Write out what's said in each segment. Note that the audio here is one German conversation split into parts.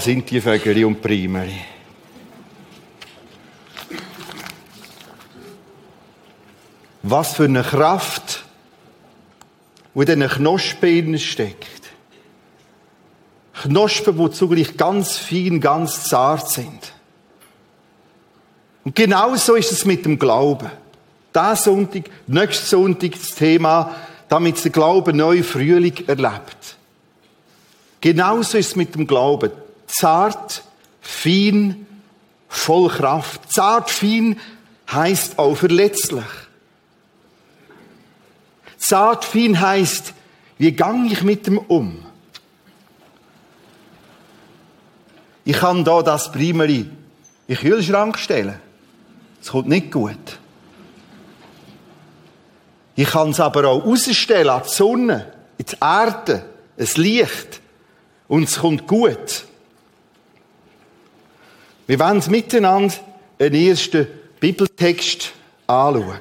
Sind die Vögel und Primeri. Was für eine Kraft, die in diesen Knospen steckt. Knospen, die zugleich ganz fein, ganz zart sind. Und genauso ist es mit dem Glauben. Diesen Sonntag, nächsten Sonntag das Thema, damit der Glaube neu Frühling erlebt. Genauso ist es mit dem Glauben. Zart, fein, voll Kraft. Zart, fein heißt auch verletzlich. Zart, fein heißt, wie gang ich mit dem um? Ich kann da das Primeri in den Kühlschrank stellen. Es kommt nicht gut. Ich kann es aber auch rausstellen an die Sonne, in die Erde, es Licht. Und es kommt gut. Wir wollen miteinander einen ersten Bibeltext anschauen.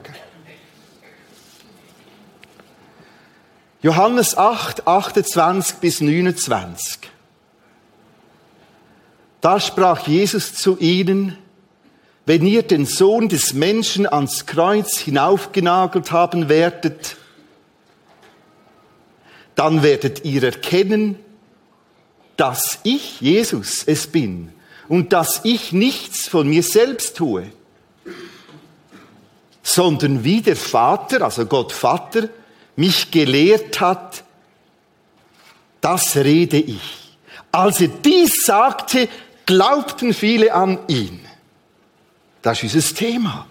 Johannes 8, 28 bis 29. Da sprach Jesus zu ihnen, wenn ihr den Sohn des Menschen ans Kreuz hinaufgenagelt haben werdet, dann werdet ihr erkennen, dass ich Jesus es bin und dass ich nichts von mir selbst tue, sondern wie der Vater, also Gott Vater, mich gelehrt hat, das rede ich. Als er dies sagte, glaubten viele an ihn. Das ist unser Thema.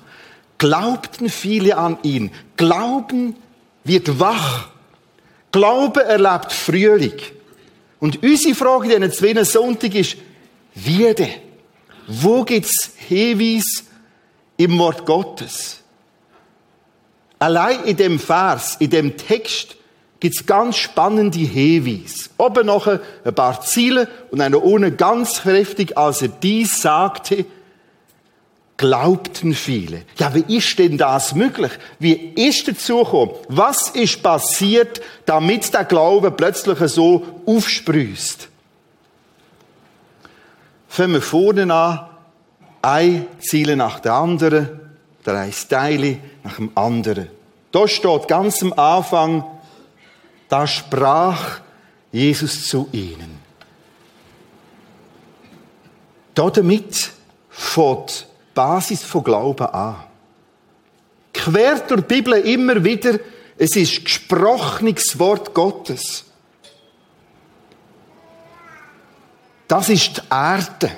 Glaubten viele an ihn. Glauben wird wach. Glaube erlebt Frühling. Und unsere Frage in diesen zwei Sonntag ist, denn? Wo gibt's Hinweis im Wort Gottes? Allein in dem Vers, in dem Text, gibt's ganz spannende Hinweise. Oben noch ein paar Ziele und eine ohne ganz kräftig, als er dies sagte, glaubten viele. Ja, wie ist denn das möglich? Wie ist dazu gekommen? Was ist passiert, damit der Glaube plötzlich so aufsprüßt? Fangen vorne an, ein Ziel nach der anderen, drei Teile nach dem anderen. Da steht ganz am Anfang, da sprach Jesus zu ihnen. Damit fährt Basis von Glauben an. Quer durch die Bibel immer wieder, es ist gesprochenes Wort Gottes. Das ist die Erde.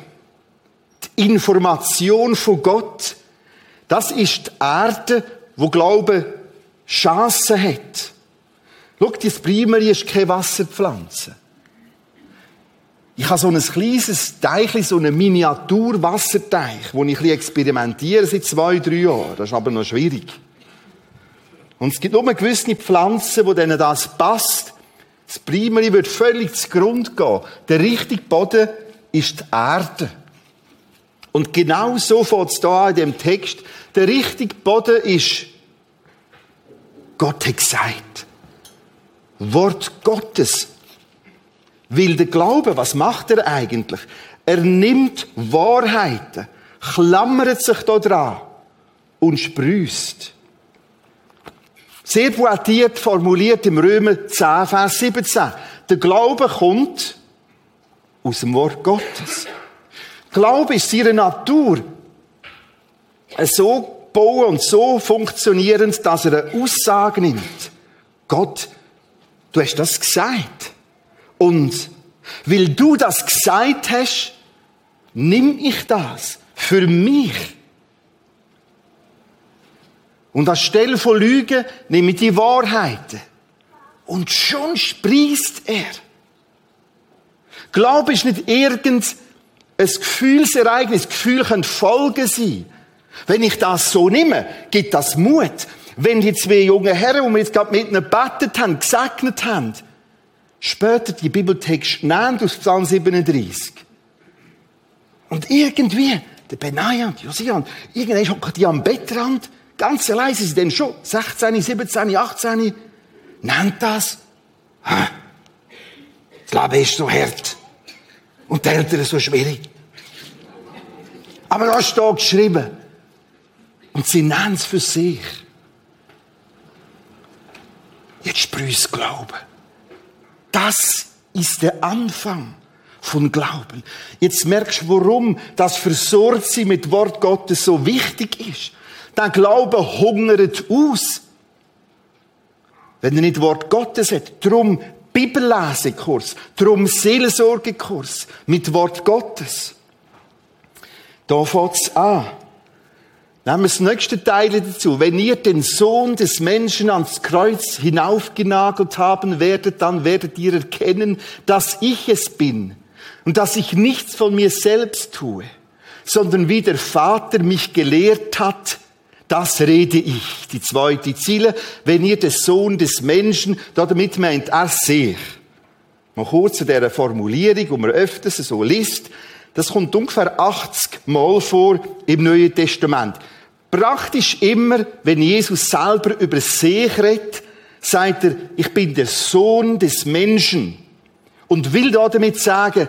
Die Information von Gott. Das ist die Erde, wo Glaube Chancen hat. Schau, das Primary ist keine Wasserpflanze. Ich habe so ein kleines Teich, so einen Miniaturwasserteich, wo ich ein experimentiere seit zwei, drei Jahren. Das ist aber noch schwierig. Und es gibt nur gewisse Pflanzen, wo denen das passt. Das Primary wird völlig zu Grund gehen. Der richtige Boden ist die Erde. Und genau so fängt es da in dem Text. Der richtige Boden ist Gott hat gesagt. Wort Gottes. Will der Glaube, was macht er eigentlich? Er nimmt Wahrheiten, klammert sich da dran und sprüßt. Sehr poetiert formuliert im Römer 10, Vers 17. Der Glaube kommt aus dem Wort Gottes. Glaube ist ihre Natur so bauen und so funktionierend, dass er eine Aussage nimmt. Gott, du hast das gesagt. Und weil du das gesagt hast, nimm ich das für mich. Und anstelle von Lügen nehme ich die Wahrheiten. Und schon sprießt er. Glaube ist nicht irgendein Gefühlsereignis. Gefühl können Folgen sein. Wenn ich das so nehme, gibt das Mut. Wenn die zwei jungen Herren, die wir jetzt gerade miteinander gebetet haben, gesegnet haben, später die Bibeltext nehmen aus Psalm 37. Und irgendwie, der Benaja und Josiah, irgendwann hocken die am Bettrand, ganz allein sind sie dann schon 16, 17, 18, nennt das, das Leben ist so hart. Und die Eltern so schwierig. Aber da steht geschrieben. Und sie nennen es für sich. Jetzt sprühst Glauben. Das ist der Anfang von Glauben. Jetzt merkst du, warum das Versorgtsein mit Wort Gottes so wichtig ist. Der Glaube hungert aus. Wenn er nicht Wort Gottes hat. Drum Bibellesekurs. Drum Seelsorgekurs mit Wort Gottes. Da fängt's an. Nehmen wir das nächste Teil dazu. Wenn ihr den Sohn des Menschen ans Kreuz hinaufgenagelt haben werdet, dann werdet ihr erkennen, dass ich es bin und dass ich nichts von mir selbst tue, sondern wie der Vater mich gelehrt hat, das rede ich. Die zweite Ziele, wenn ihr den Sohn des Menschen, damit meint er sich. Mal kurz zu dieser Formulierung, die man öfters so liest. Das kommt ungefähr 80 Mal vor im Neuen Testament. Praktisch immer, wenn Jesus selber über sich redet, sagt er, ich bin der Sohn des Menschen. Und will da damit sagen,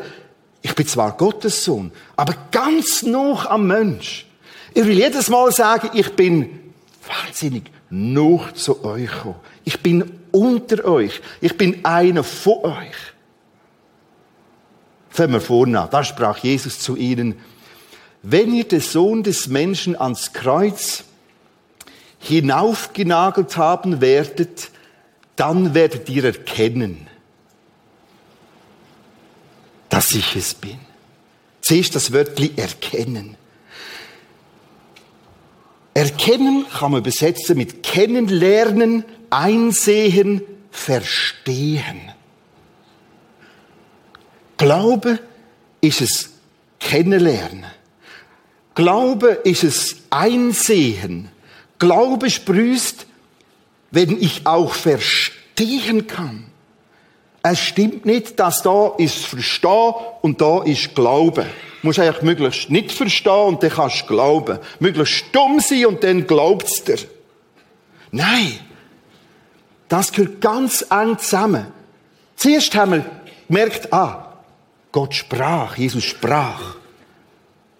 ich bin zwar Gottes Sohn, aber ganz noch am Mensch. Er will jedes Mal sagen, ich bin wahnsinnig noch zu euch gekommen. Ich bin unter euch. Ich bin einer von euch. Fangen wir vorne an. Da sprach Jesus zu ihnen, wenn ihr den Sohn des Menschen ans Kreuz hinaufgenagelt haben werdet, dann werdet ihr erkennen, dass ich es bin. Zuerst das Wörtli erkennen. Erkennen kann man übersetzen mit kennenlernen, einsehen, verstehen. Glaube ist es kennenlernen. Glaube ist es Einsehen. Glaube sprüßt, wenn ich auch verstehen kann. Es stimmt nicht, dass da ist Verstehen und da ist Glauben. Du musst eigentlich möglichst nicht verstehen und dann kannst du glauben. Möglichst stumm sein und dann glaubst dir. Nein. Das gehört ganz eng zusammen. Zuerst haben wir gemerkt, ah, Gott sprach, Jesus sprach.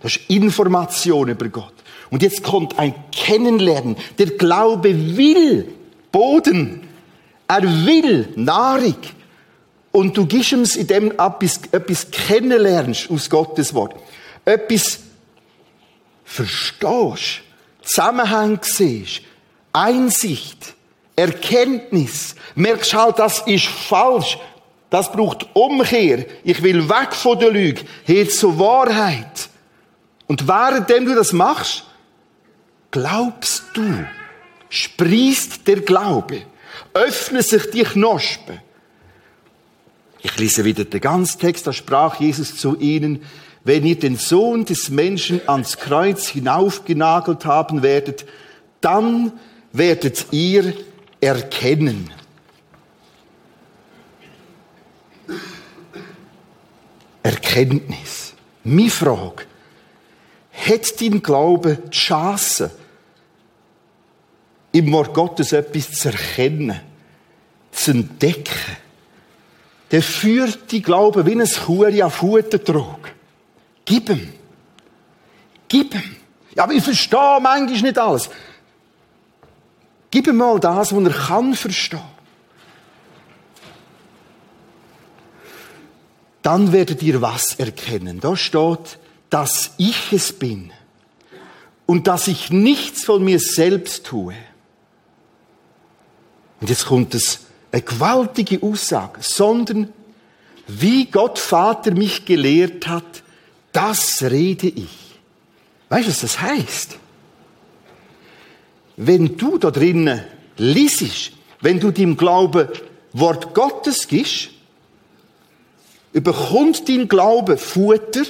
Das ist Information über Gott. Und jetzt kommt ein Kennenlernen. Der Glaube will Boden. Er will Nahrung. Und du gibst ihm in dem etwas, etwas kennenlernst aus Gottes Wort. Etwas verstehst. Zusammenhang siehst. Einsicht. Erkenntnis. Merkst halt, das ist falsch. Das braucht Umkehr. Ich will weg von der Lüge. Hin zur Wahrheit. Und währenddem du das machst, glaubst du, sprießt der Glaube, öffnen sich die Knospen. Ich lese wieder den ganzen Text, da sprach Jesus zu ihnen, wenn ihr den Sohn des Menschen ans Kreuz hinaufgenagelt haben werdet, dann werdet ihr erkennen. Erkenntnis. Meine Frage, hat dein Glaube die Chance, im Wort Gottes etwas zu erkennen, zu entdecken, der führt die Glaube wie ein Kuh auf Futertrog. Gib ihm. Gib ihm. Ja, aber ich verstehe manchmal nicht alles. Gib ihm mal das, was er kann verstehen. Dann werdet ihr was erkennen. Da steht, dass ich es bin und dass ich nichts von mir selbst tue. Und jetzt kommt es eine gewaltige Aussage, sondern wie Gott Vater mich gelehrt hat, das rede ich. Weißt du, was das heißt? Wenn du da drinnen liest, wenn du dem Glauben Wort Gottes gibst, überkommt dein Glaube Futter,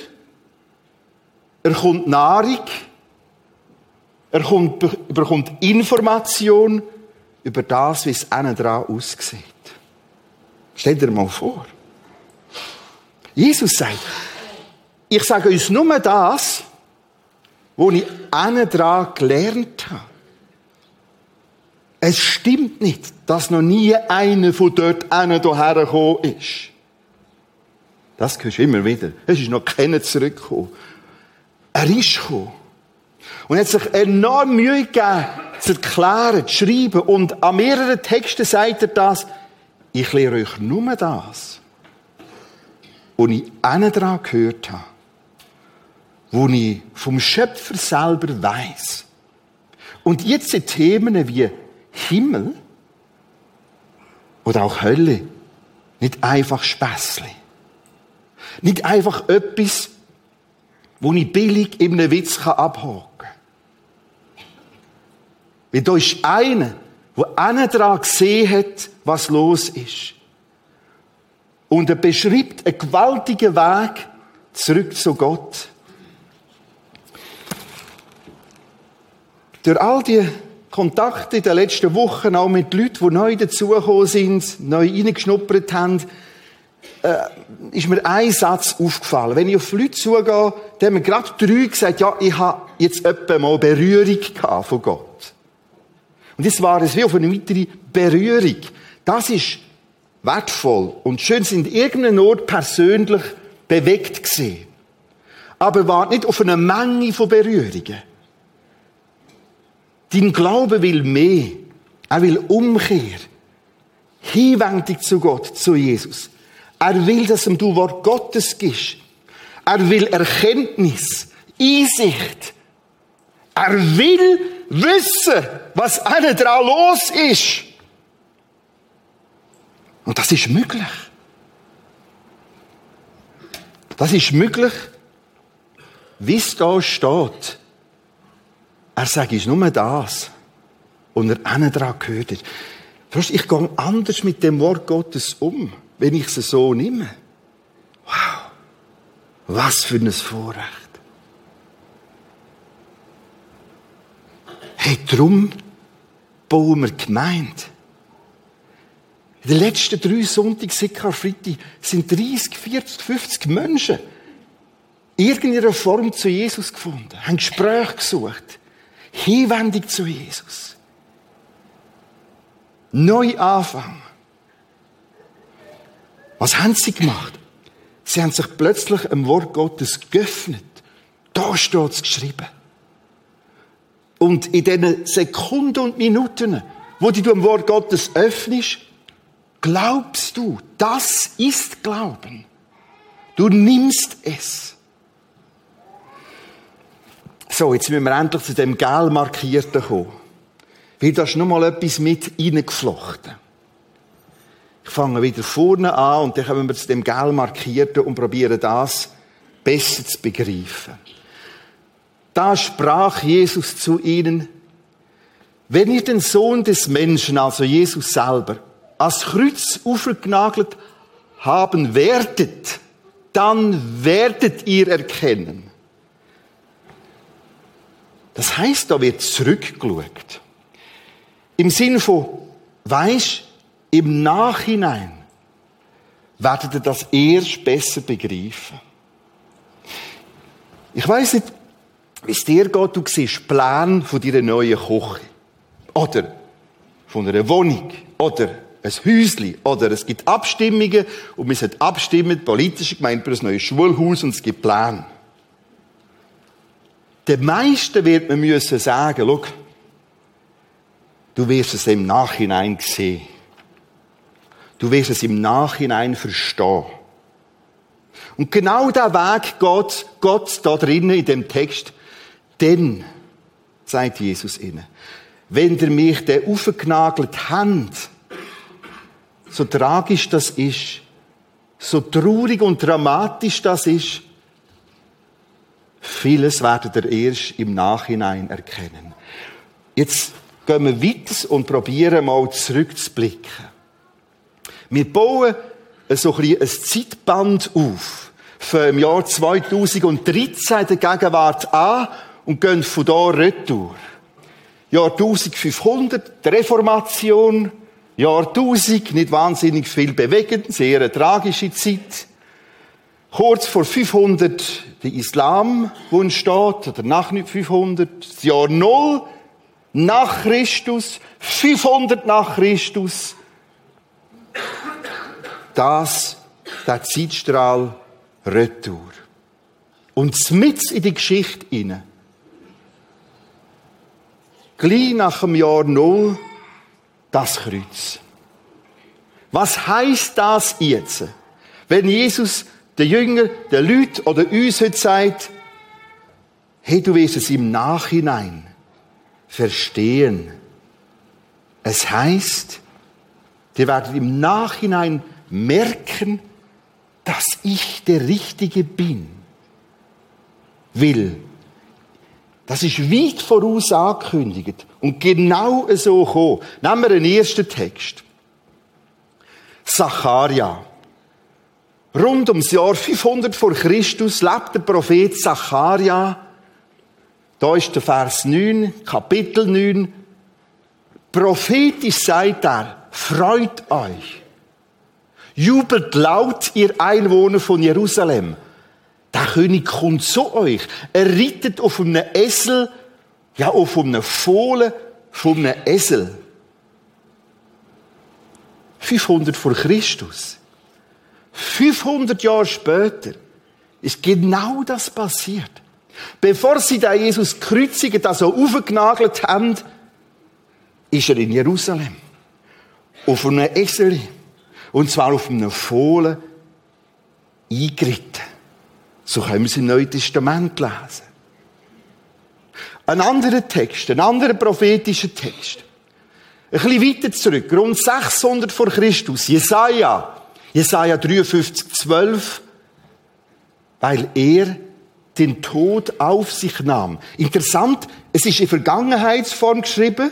er kommt Nahrung, er kommt, bekommt Information über das, wie es innen dran aussieht. Stell dir mal vor. Jesus sagt, ich sage uns nur das, was ich innen dran gelernt habe. Es stimmt nicht, dass noch nie einer von dort innen hierher gekommen ist. Das hörst du immer wieder. Es ist noch keiner zurückgekommen. Er ist gekommen. Und hat sich enorm Mühe gegeben, zu erklären, zu schreiben. Und an mehreren Texten sagt er das. Ich lehre euch nur das, was ich einen daran gehört habe. Wo ich vom Schöpfer selber weiß. Und jetzt sind Themen wie Himmel oder auch Hölle nicht einfach Späßli. Nicht einfach etwas, wo ich billig in einem Witz abhaken kann. Weil da ist einer, der einen daran gesehen hat, was los ist. Und er beschreibt einen gewaltigen Weg zurück zu Gott. Durch all die Kontakte in den letzten Wochen, auch mit Leuten, die neu dazugekommen sind, neu reingeschnuppert haben, äh, ist mir ein Satz aufgefallen. Wenn ich auf Leute zugehe, dann haben mir gerade drei gesagt, ja, ich habe jetzt etwa mal Berührung von Gott. Und jetzt war es wie auf eine weitere Berührung. Das ist wertvoll und schön, sind irgendeinem Ort persönlich bewegt gesehen. Aber war nicht auf eine Menge von Berührungen. Dein Glaube will mehr. Er will Umkehr. Hinwendung zu Gott, zu Jesus. Er will, dass ihm du Wort Gottes gibst. Er will Erkenntnis, Einsicht. Er will wissen, was einer dran los ist. Und das ist möglich. Das ist möglich, wie es da steht. Er sagt, ist nur das. Und er einen dran gehört hat. Ich gehe anders mit dem Wort Gottes um wenn ich sie so nehme. Wow, was für ein Vorrecht. Hey, drum bauen wir Gemeinde. In den letzten drei Sonntagen seit Karfreitag sind 30, 40, 50 Menschen irgendeiner Form zu Jesus gefunden, haben Gespräche gesucht, Hinwendung zu Jesus. Neu anfangen. Was haben sie gemacht? Sie haben sich plötzlich im Wort Gottes geöffnet. Da steht es geschrieben. Und in diesen Sekunden und Minuten, wo du im Wort Gottes öffnest, glaubst du, das ist Glauben. Du nimmst es. So, jetzt müssen wir endlich zu dem gel markierten kommen. Weil da ist noch mal etwas mit reingeflochten. Ich fange wieder vorne an und dann kommen wir zu dem gel markierten und probieren das besser zu begreifen. Da sprach Jesus zu ihnen, wenn ihr den Sohn des Menschen, also Jesus selber, als Kreuz aufgenagelt haben werdet, dann werdet ihr erkennen. Das heißt, da wird zurückgeschaut. Im Sinn von, weisst, im Nachhinein werdet ihr das erst besser begreifen. Ich weiß nicht, wie es dir geht, du siehst Plan von deiner neuen Küche. Oder von einer Wohnung. Oder ein Häuschen. Oder es gibt Abstimmungen und wir sollen abstimmen, politisch gemeint, für ein neues Schulhaus und es gibt Pläne. Den meisten wird man müssen sagen, schau, du wirst es im Nachhinein sehen. Du wirst es im Nachhinein verstehen. Und genau der Weg geht Gott da drinnen in dem Text. Denn, sagt Jesus ihnen, wenn ihr mich der aufgenagelt habt, so tragisch das ist, so traurig und dramatisch das ist, vieles werdet ihr erst im Nachhinein erkennen. Jetzt gehen wir weiter und probieren mal zurückzublicken. Wir bauen so ein, ein Zeitband auf. Vom Jahr 2013 der Gegenwart an und gehen von da retour. Jahr 1500, die Reformation. Jahr 1000, nicht wahnsinnig viel bewegend, sehr eine tragische Zeit. Kurz vor 500 der Islam, wo entsteht, oder nach 500, das Jahr 0 nach Christus, 500 nach Christus, das, der Zeitstrahl Retour. Und mit in die Geschichte inne. Gleich nach dem Jahr Null das Kreuz. Was heißt das jetzt? Wenn Jesus den Jünger, den Leuten oder uns heute sagt, hey, du wirst es im Nachhinein verstehen. Es heißt, die werden im Nachhinein merken, dass ich der Richtige bin. Will. Das ist weit voraus angekündigt. Und genau so gekommen. Nehmen wir den ersten Text. Zacharia. Rund ums Jahr 500 vor Christus lebt der Prophet Zacharia. Da ist der Vers 9, Kapitel 9. Prophetisch sagt er, freut euch. Jubelt laut, ihr Einwohner von Jerusalem. Der König kommt zu euch. Er reitet auf einem Esel, ja, auf einem Fohlen von einem Esel. 500 vor Christus. 500 Jahre später ist genau das passiert. Bevor sie da Jesus kreuzigen, also aufgenagelt haben, ist er in Jerusalem. Auf einem Esel. Und zwar auf einem Fohlen eingeritten. So können wir es im Neuen Testament lesen. Ein anderer Text, ein anderer prophetischer Text. Ein bisschen weiter zurück, rund 600 vor Christus, Jesaja, Jesaja 53, 12, weil er den Tod auf sich nahm. Interessant, es ist in Vergangenheitsform geschrieben.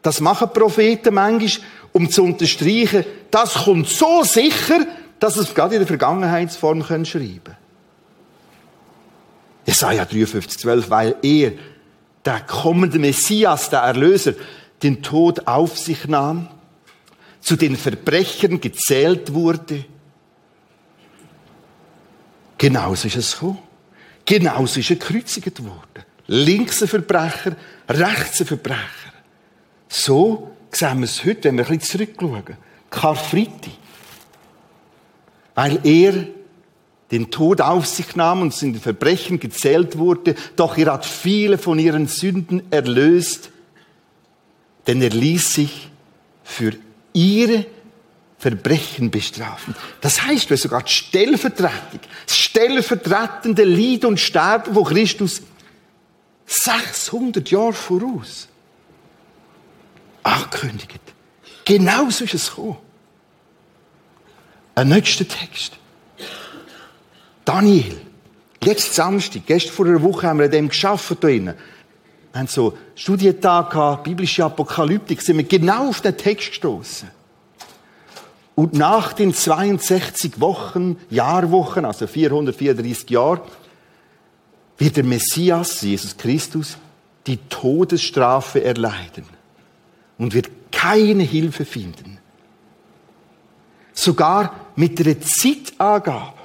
Das machen Propheten manchmal, um zu unterstreichen, das kommt so sicher, dass es gerade in der Vergangenheitsform schreiben können. Jesaja 53, 12, weil er, der kommende Messias, der Erlöser, den Tod auf sich nahm, zu den Verbrechern gezählt wurde. Genauso ist es gekommen. Genauso ist er gekreuzigt worden. Links ein Verbrecher, rechts ein Verbrecher. So sehen wir es heute, wenn wir ein bisschen zurückschauen. Karfreitag. Weil er den Tod auf sich nahm und in den Verbrechen gezählt wurde, doch er hat viele von ihren Sünden erlöst, denn er ließ sich für ihre Verbrechen bestrafen. Das heißt, wir sogar das stellvertretende Lied und Sterben von Christus 600 Jahre voraus angekündigt. Genauso ist es gekommen. Ein nächster Text. Daniel. Letzten Samstag, gestern vor einer Woche haben wir an dem geschafft da drinnen. Wir haben so Studientag gehabt, biblische Apokalyptik, sind wir genau auf den Text gestoßen. Und nach den 62 Wochen, Jahrwochen, also 434 Jahre, wird der Messias, Jesus Christus, die Todesstrafe erleiden und wird keine Hilfe finden. Sogar mit der Zeitangabe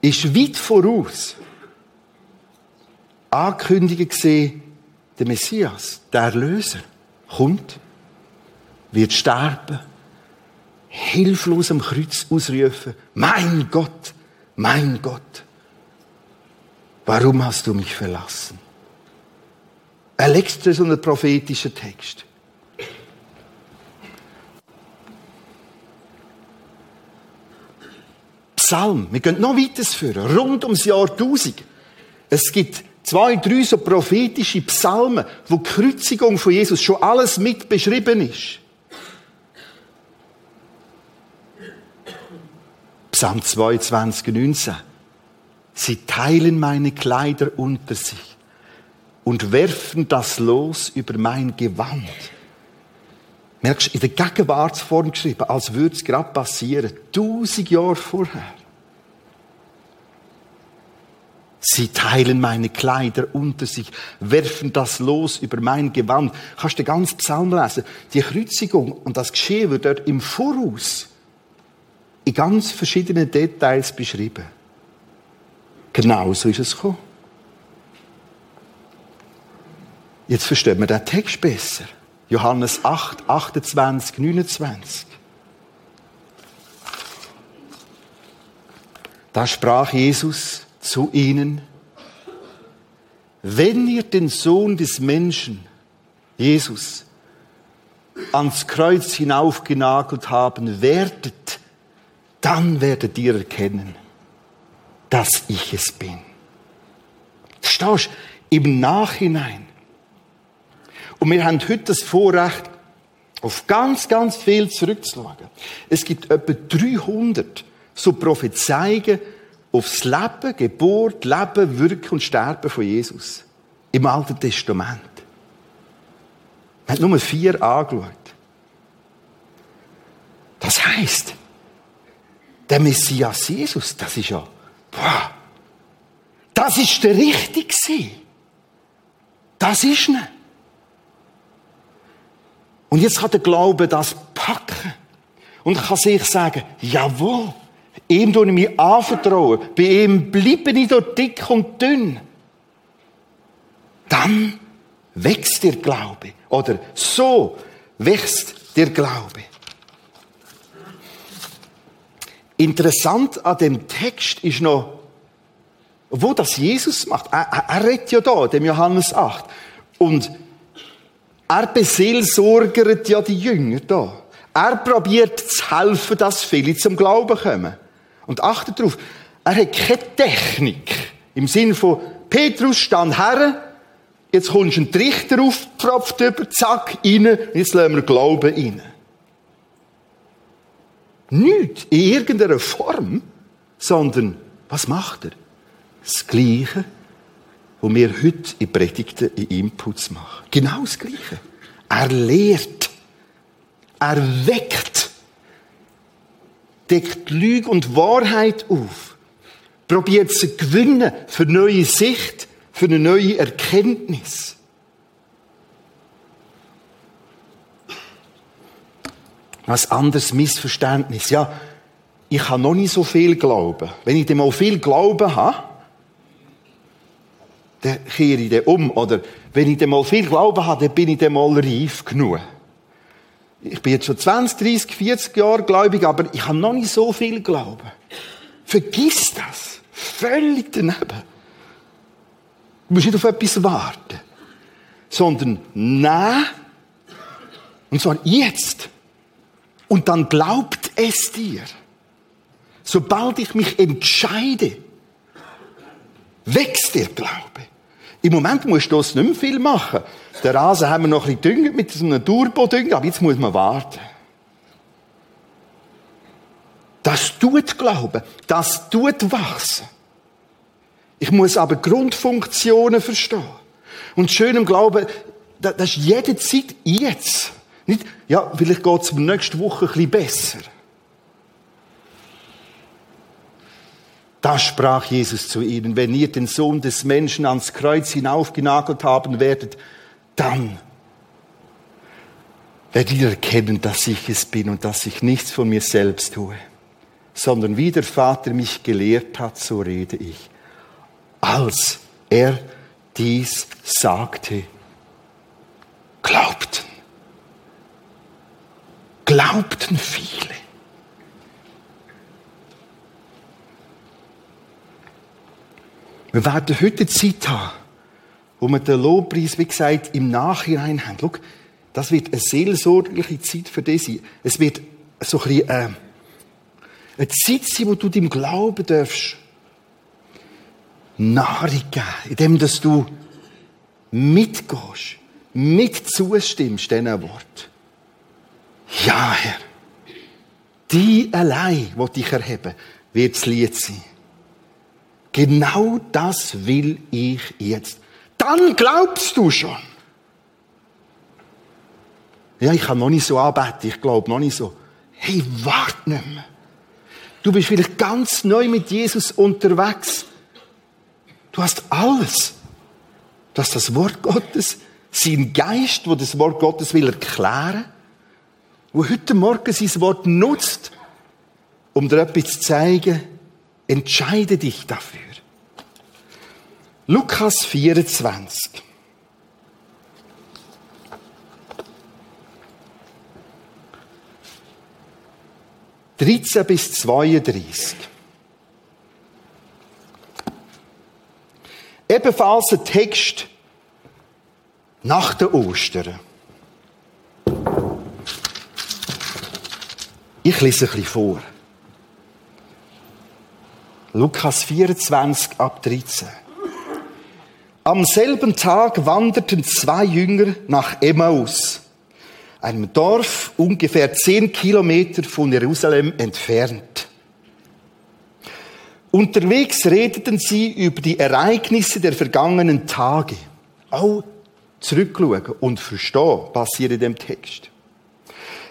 ist weit voraus ankündigen gesehen, der Messias, der Erlöser, kommt, wird sterben, hilflos am Kreuz ausrufen, mein Gott, mein Gott, warum hast du mich verlassen? Ein letzter so ein prophetischer Text. Psalm, wir gehen noch weiter führen, rund ums Jahr 1000. Es gibt zwei, drei so prophetische Psalmen, wo die Kreuzigung von Jesus schon alles mit beschrieben ist. Psalm 22, 19. Sie teilen meine Kleider unter sich und werfen das Los über mein Gewand. Merkst du, in der Gegenwartsform geschrieben, als würde es gerade passieren, tausend Jahre vorher. Sie teilen meine Kleider unter sich, werfen das Los über mein Gewand. Kannst du den ganzen Psalm lesen? Die Kreuzigung und das Geschehen wird dort im Voraus in ganz verschiedenen Details beschrieben. Genau so ist es gekommen. Jetzt verstehen wir den Text besser. Johannes 8, 28, 29. Da sprach Jesus zu ihnen, wenn ihr den Sohn des Menschen, Jesus, ans Kreuz hinaufgenagelt haben werdet, dann werdet ihr erkennen, dass ich es bin. Verstehst Im Nachhinein. Und wir haben heute das Vorrecht, auf ganz, ganz viel zurückzuschauen. Es gibt etwa 300 so Prophezeiungen aufs Leben, Geburt, Leben, Wirken und Sterben von Jesus. Im Alten Testament. Man hat nur vier angeschaut. Das heißt, der Messias Jesus, das ist ja, boah, das ist der Richtige. Das ist nicht. Und jetzt kann der Glaube das packen. Und kann sich sagen, jawohl, ihm tue ich mich anvertrauen. Bei ihm bleibe ich dort dick und dünn. Dann wächst der Glaube. Oder so wächst der Glaube. Interessant an dem Text ist noch, wo das Jesus macht. Er, er, er redet ja da, dem Johannes 8. Und er beseelsorgert ja die Jünger da. Er probiert zu helfen, dass viele zum Glauben kommen. Und achtet darauf, er hat keine Technik. Im Sinn von, Petrus stand her, jetzt kommst du einen Trichter aufgepfropft über, zack, rein, jetzt lassen wir Glauben rein. Nicht in irgendeiner Form, sondern, was macht er? Das Gleiche, wo wir heute in Predigten in Inputs machen. Genau das Gleiche. Er lehrt. Er weckt. Deckt Lüge und Wahrheit auf. Probiert zu gewinnen für neue Sicht, für eine neue Erkenntnis. Was anderes Missverständnis. Ja, ich habe noch nicht so viel Glauben. Wenn ich dem mal viel Glauben habe, dann kehre ich den um. Oder wenn ich dann mal viel Glauben habe, dann bin ich dann mal reif genug. Ich bin jetzt schon 20, 30, 40 Jahre gläubig, aber ich habe noch nicht so viel Glauben. Vergiss das. Völlig daneben. Du musst nicht auf etwas warten. Sondern nein. Und zwar jetzt. Und dann glaubt es dir. Sobald ich mich entscheide, wächst der Glaube. Im Moment musst du das nicht mehr viel machen. Den Rasen haben wir noch ein bisschen düngt mit so einem Turbo-Dünger, aber jetzt muss man warten. Das tut Glauben. Das tut wachsen. Ich muss aber Grundfunktionen verstehen. Und schön im Glauben, das ist jede Zeit jetzt. Nicht, ja, vielleicht geht es nächste Woche ein bisschen besser. Da sprach Jesus zu ihnen, wenn ihr den Sohn des Menschen ans Kreuz hinaufgenagelt haben werdet, dann werdet ihr erkennen, dass ich es bin und dass ich nichts von mir selbst tue, sondern wie der Vater mich gelehrt hat, so rede ich. Als er dies sagte, glaubten. Glaubten viele. Wir werden heute Zeit haben, wo wir den Lobpreis, wie gesagt, im Nachhinein haben. Schau, das wird eine seelsorgliche Zeit für dich sein. Es wird so ein bisschen, äh, eine Zeit sein, wo du deinem Glauben darfst Nahrung geben, indem dass du mitgehst, mit zustimmst diesen Wort. Ja, Herr, die allein, wo dich erheben, wird das Lied sein. Genau das will ich jetzt. Dann glaubst du schon. Ja, ich kann noch nicht so arbeiten, ich glaube noch nicht so. Hey, wart nicht mehr. Du bist vielleicht ganz neu mit Jesus unterwegs. Du hast alles. Du hast das Wort Gottes, sein Geist, wo das Wort Gottes will erklären, wo heute Morgen sein Wort nutzt, um dir etwas zu zeigen, entscheide dich dafür. Lukas 24. Dreizehn bis 32. Ebenfalls ein Text nach der Ostern. Ich lese ein bisschen vor. Lukas 24 ab 13. Am selben Tag wanderten zwei Jünger nach Emmaus, einem Dorf ungefähr zehn Kilometer von Jerusalem entfernt. Unterwegs redeten sie über die Ereignisse der vergangenen Tage. Auch zurückschauen und verstehen passiert in dem Text.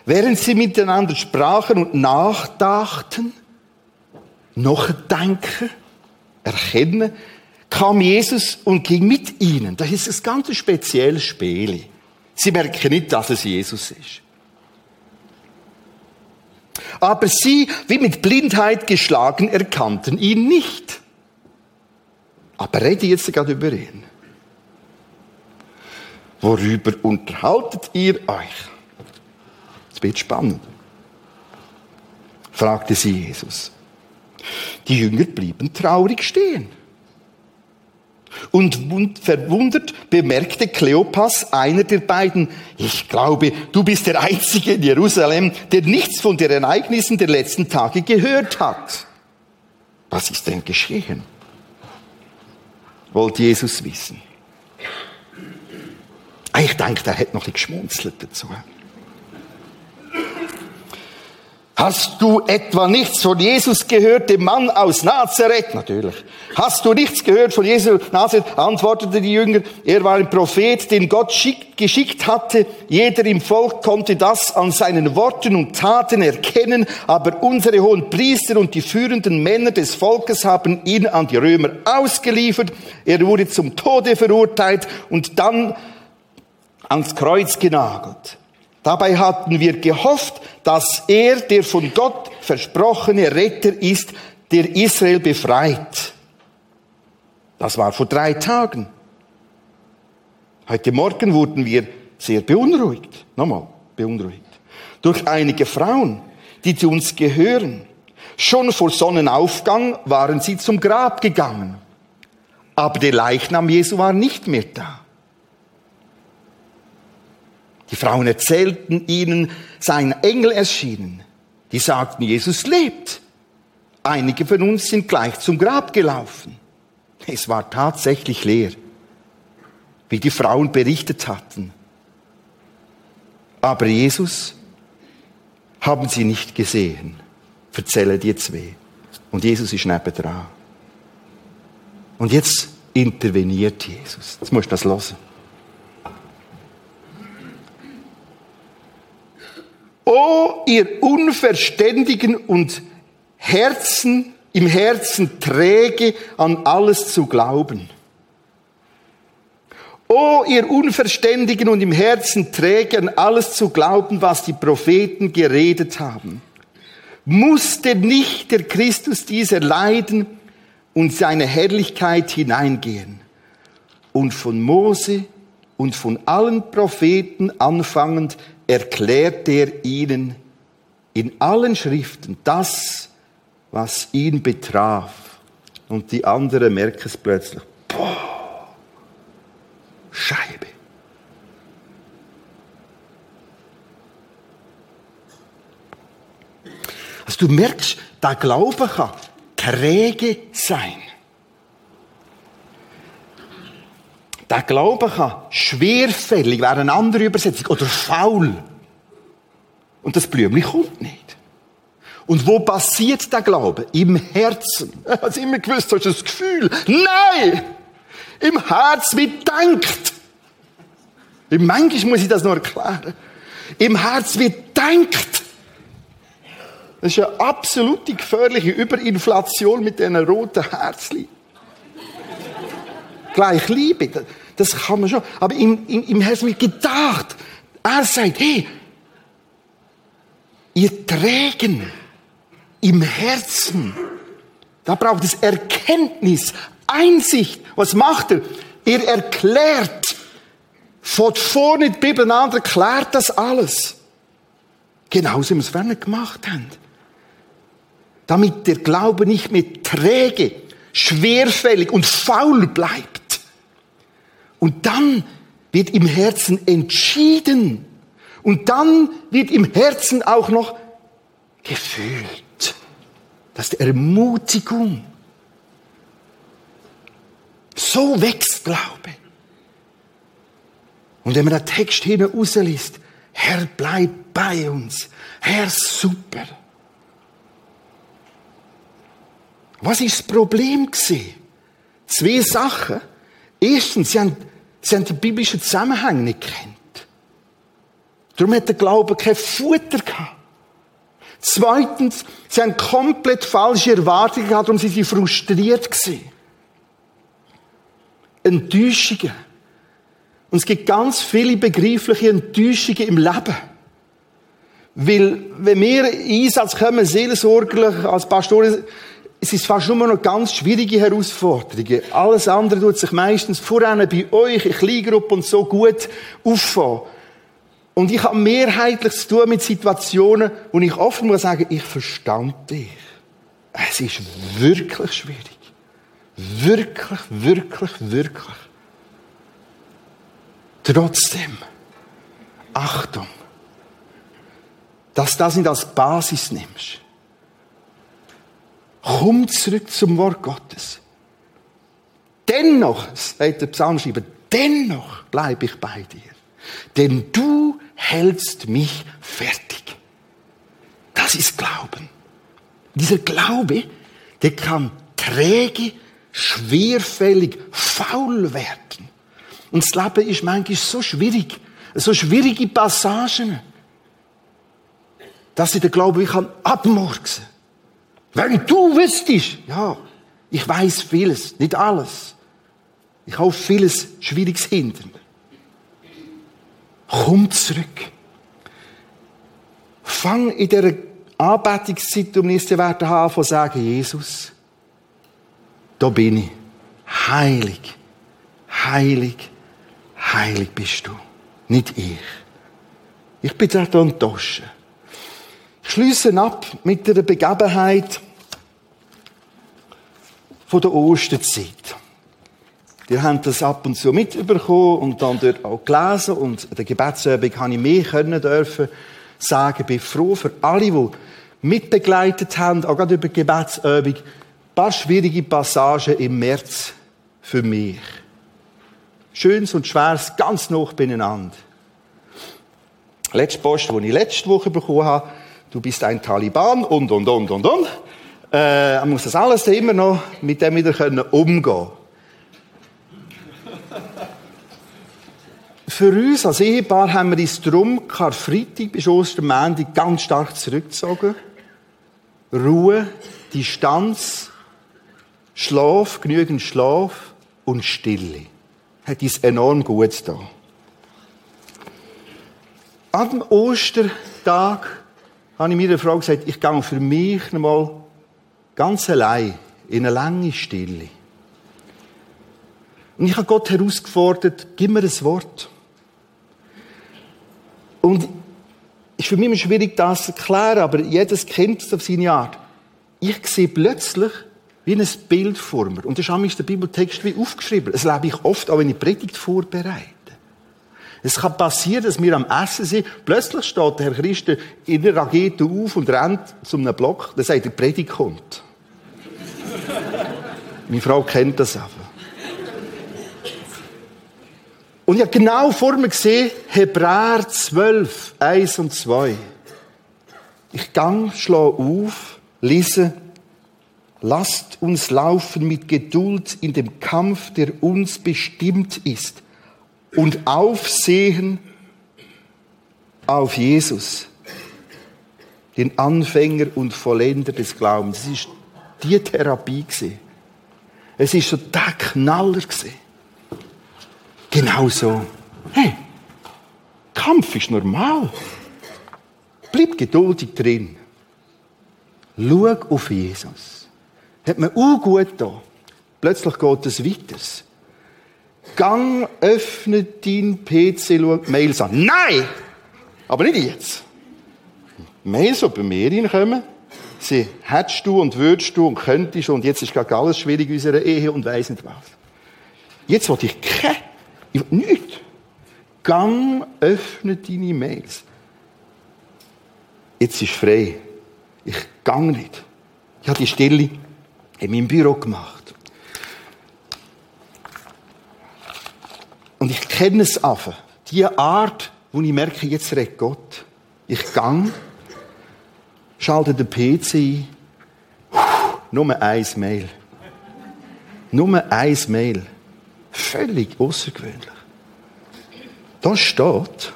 Während sie miteinander sprachen und nachdachten, noch denken, erkennen, kam Jesus und ging mit ihnen. Das ist ein ganz spezielles Spiel. Sie merken nicht, dass es Jesus ist. Aber sie, wie mit Blindheit geschlagen, erkannten ihn nicht. Aber rede jetzt gerade über ihn. Worüber unterhaltet ihr euch? Es wird spannend. fragte sie Jesus. Die Jünger blieben traurig stehen. Und verwundert bemerkte Kleopas, einer der beiden, ich glaube, du bist der Einzige in Jerusalem, der nichts von den Ereignissen der letzten Tage gehört hat. Was ist denn geschehen? Wollte Jesus wissen. Ich denke, der hat noch ein geschmunzelt dazu. Hast du etwa nichts von Jesus gehört, dem Mann aus Nazareth? Natürlich. Hast du nichts gehört von Jesus Nazareth? Antwortete die Jünger. Er war ein Prophet, den Gott geschickt hatte. Jeder im Volk konnte das an seinen Worten und Taten erkennen. Aber unsere hohen Priester und die führenden Männer des Volkes haben ihn an die Römer ausgeliefert. Er wurde zum Tode verurteilt und dann ans Kreuz genagelt. Dabei hatten wir gehofft, dass er der von Gott versprochene Retter ist, der Israel befreit. Das war vor drei Tagen. Heute Morgen wurden wir sehr beunruhigt, nochmal beunruhigt, durch einige Frauen, die zu uns gehören. Schon vor Sonnenaufgang waren sie zum Grab gegangen. Aber der Leichnam Jesu war nicht mehr da. Die Frauen erzählten ihnen, sein Engel erschienen. Die sagten, Jesus lebt. Einige von uns sind gleich zum Grab gelaufen. Es war tatsächlich leer, wie die Frauen berichtet hatten. Aber Jesus haben sie nicht gesehen. Verzählen die zwei. Und Jesus ist nebendran. Und jetzt interveniert Jesus. Jetzt musst du das hören. O ihr Unverständigen und Herzen, im Herzen träge, an alles zu glauben. O ihr Unverständigen und im Herzen träge, an alles zu glauben, was die Propheten geredet haben. Musste nicht der Christus dieser leiden und seine Herrlichkeit hineingehen? Und von Mose und von allen Propheten anfangend erklärt er ihnen in allen Schriften das, was ihn betraf. Und die anderen merken es plötzlich. Boah, Scheibe. Also du merkst, der Glaube kann träge sein. Der Glaube kann schwerfällig wäre eine andere Übersetzung oder faul. Und das Blümchen kommt nicht. Und wo passiert der Glaube? Im Herzen. Ich habe immer gewusst, du hast das Gefühl. Nein! Im Herz wird denkt. Manchmal muss ich das noch erklären. Im Herz wird denkt. Das ist eine absolute gefährliche Überinflation mit diesen roten Herzchen gleich Liebe. Das kann man schon. Aber im, im, im Herzen wird gedacht. Er sagt, hey, ihr Trägen im Herzen, da braucht es Erkenntnis, Einsicht. Was macht er? Er erklärt. Von vorne die Bibel an, erklärt das alles. Genauso wie wir es vorher gemacht haben. Damit der Glaube nicht mehr träge, schwerfällig und faul bleibt. Und dann wird im Herzen entschieden. Und dann wird im Herzen auch noch gefühlt. Das ist Ermutigung. So wächst Glaube. Und wenn man den Text hinten rausliest, Herr, bleib bei uns. Herr, super. Was ist das Problem gewesen? Zwei Sachen. Erstens, sie haben, sie haben die biblischen Zusammenhänge nicht kennt. Darum hat der Glaube kein Futter gehabt. Zweitens, sie haben komplett falsche Erwartungen gehabt, darum sind sie frustriert gewesen. Enttäuschungen. Und es gibt ganz viele begreifliche Enttäuschungen im Leben. Weil, wenn wir in Einsatz kommen, seelsorgerlich, als Pastoren, es ist fast nur noch ganz schwierige Herausforderungen. Alles andere tut sich meistens voran bei euch in Kleingruppe und so gut auffahren. Und ich habe mehrheitlich zu tun mit Situationen, wo ich oft muss sagen, ich verstand dich. Es ist wirklich schwierig. Wirklich, wirklich, wirklich. Trotzdem, Achtung, dass du das nicht als Basis nimmst. Komm zurück zum Wort Gottes. Dennoch, sagt der Psalmschreiber, dennoch bleibe ich bei dir. Denn du hältst mich fertig. Das ist Glauben. Dieser Glaube, der kann träge, schwerfällig, faul werden. Und das Leben ist manchmal so schwierig, so schwierige Passagen, dass ich den Glauben ich kann abmurksen. Wenn du wüsstest, ja, ich weiß vieles, nicht alles. Ich habe vieles Schwieriges hindern. Komm zurück. Fang in dieser Anbetungszeit, um nächste Werte haben, von sagen, Jesus, da bin ich. Heilig, heilig, heilig bist du. Nicht ich. Ich bin da enttäuscht. Schließe ab mit der Begebenheit von der Osterzeit. Die haben das ab und zu mitbekommen und dann dort auch gelesen und der Gebetsübung habe ich mehr können dürfen sagen. Ich bin froh für alle, die mitbegleitet haben, auch gerade über die Gebetsübung. Ein paar schwierige Passagen im März für mich. Schönes und Schweres ganz noch beieinander. Letzte Post, die ich letzte Woche bekommen habe, du bist ein Taliban und, und, und, und, und. Äh, man muss das alles immer noch mit dem wieder können umgehen Für uns als Ehepaar haben wir uns drum Karfreitag bis Ostermänti ganz stark zurückgezogen. Ruhe, Distanz, Schlaf, genügend Schlaf und Stille. Hat uns enorm gut da. Am Ostertag habe ich meiner Frau gesagt, ich gehe für mich einmal ganz allein in eine lange Stille. Und ich habe Gott herausgefordert, gib mir ein Wort. Und es ist für mich immer schwierig, das zu erklären, aber jedes kennt es auf seine Art. Ich sehe plötzlich wie ein Bild vor mir. Und das ist der Bibeltext wie aufgeschrieben. Das lebe ich oft, auch wenn ich Predigt vorbereite. Es kann passieren, dass wir am Essen sind, plötzlich steht der Herr Christen in der Rakete auf und rennt zu einem Block, der sagt, die Predigt kommt. Meine Frau kennt das aber. Und ich habe genau vor mir gesehen, Hebräer 12, 1 und 2. Ich gang, schlage auf, lese, lasst uns laufen mit Geduld in dem Kampf, der uns bestimmt ist und aufsehen auf Jesus, den Anfänger und Vollender des Glaubens. Es ist die Therapie. Es ist so der Knaller. Genau so. Hey, Kampf ist normal. Bleib geduldig drin. Schau auf Jesus. Hat mir auch gut da. Plötzlich geht es weiter. Gang, öffne dein PC, schau Mails an. Nein! Aber nicht jetzt. Mails, die bei mir reinkommen, sie hättest du und würdest du und könntest und jetzt ist gerade alles schwierig in unserer Ehe und weiss nicht was. Jetzt wollte ich keine Ich, nicht. Gang, öffne deine Mails. Jetzt ist frei. Ich gang nicht. Ich habe die Stille in meinem Büro gemacht. Und ich kenne es einfach. Die Art, wo ich merke, jetzt redet Gott. Ich gang, schalte den PC ein, nur ein Mail. Nur ein Mail. Völlig außergewöhnlich. Da steht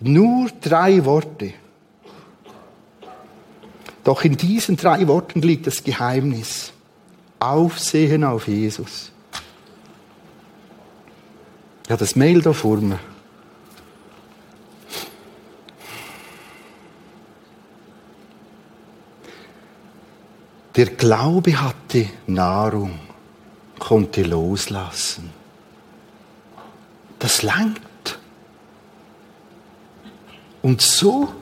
nur drei Worte. Doch in diesen drei Worten liegt das Geheimnis. Aufsehen auf Jesus. Ja, das Mail da vor mir. Der Glaube hatte Nahrung, konnte loslassen. Das langt. Und so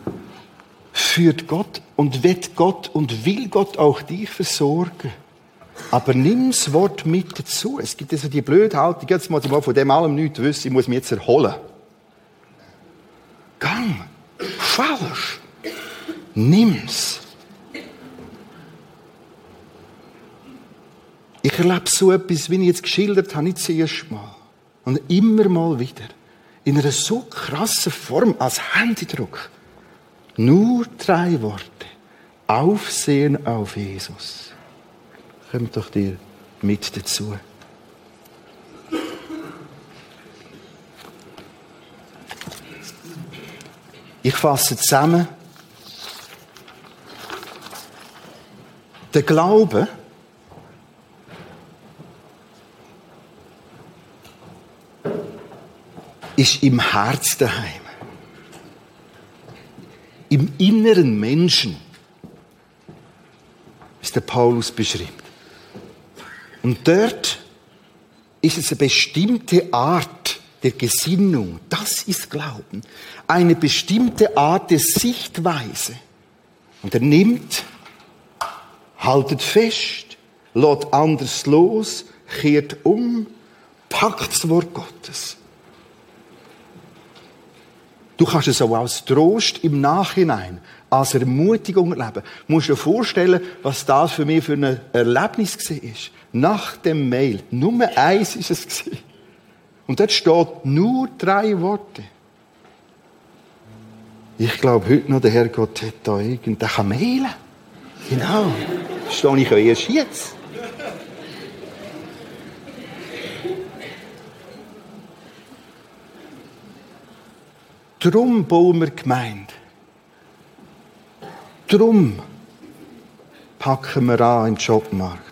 führt Gott und wird Gott und will Gott auch dich versorgen. Aber nimm das Wort mit dazu. Es gibt also die Blödhaltung, jetzt muss ich mal von dem allem nichts wissen, ich muss mich jetzt erholen. Gang. Falsch. Nimm's. Ich erlebe so etwas, wie ich jetzt geschildert habe, nicht das erste Mal. Und immer mal wieder. In einer so krassen Form als Händedruck. Nur drei Worte. Aufsehen auf Jesus. Kommt doch dir mit dazu. Ich fasse zusammen. Der Glaube ist im Herz daheim. Im inneren Menschen, ist der Paulus beschreibt. Und dort ist es eine bestimmte Art der Gesinnung. Das ist Glauben. Eine bestimmte Art der Sichtweise. Und er nimmt, haltet fest, lässt anders los, kehrt um, packt das Wort Gottes. Du kannst es auch als Trost im Nachhinein, als Ermutigung erleben. Du musst dir vorstellen, was das für mich für ein Erlebnis war. Nach dem Mail. Nummer eins ist es. Und dort steht nur drei Worte. Ich glaube heute noch, der Herrgott hat da irgendeinen, der kann mailen. Genau. Stehe ich ja erst jetzt. Drum bauen wir Gemeinde. Drum packen wir an im Jobmarkt.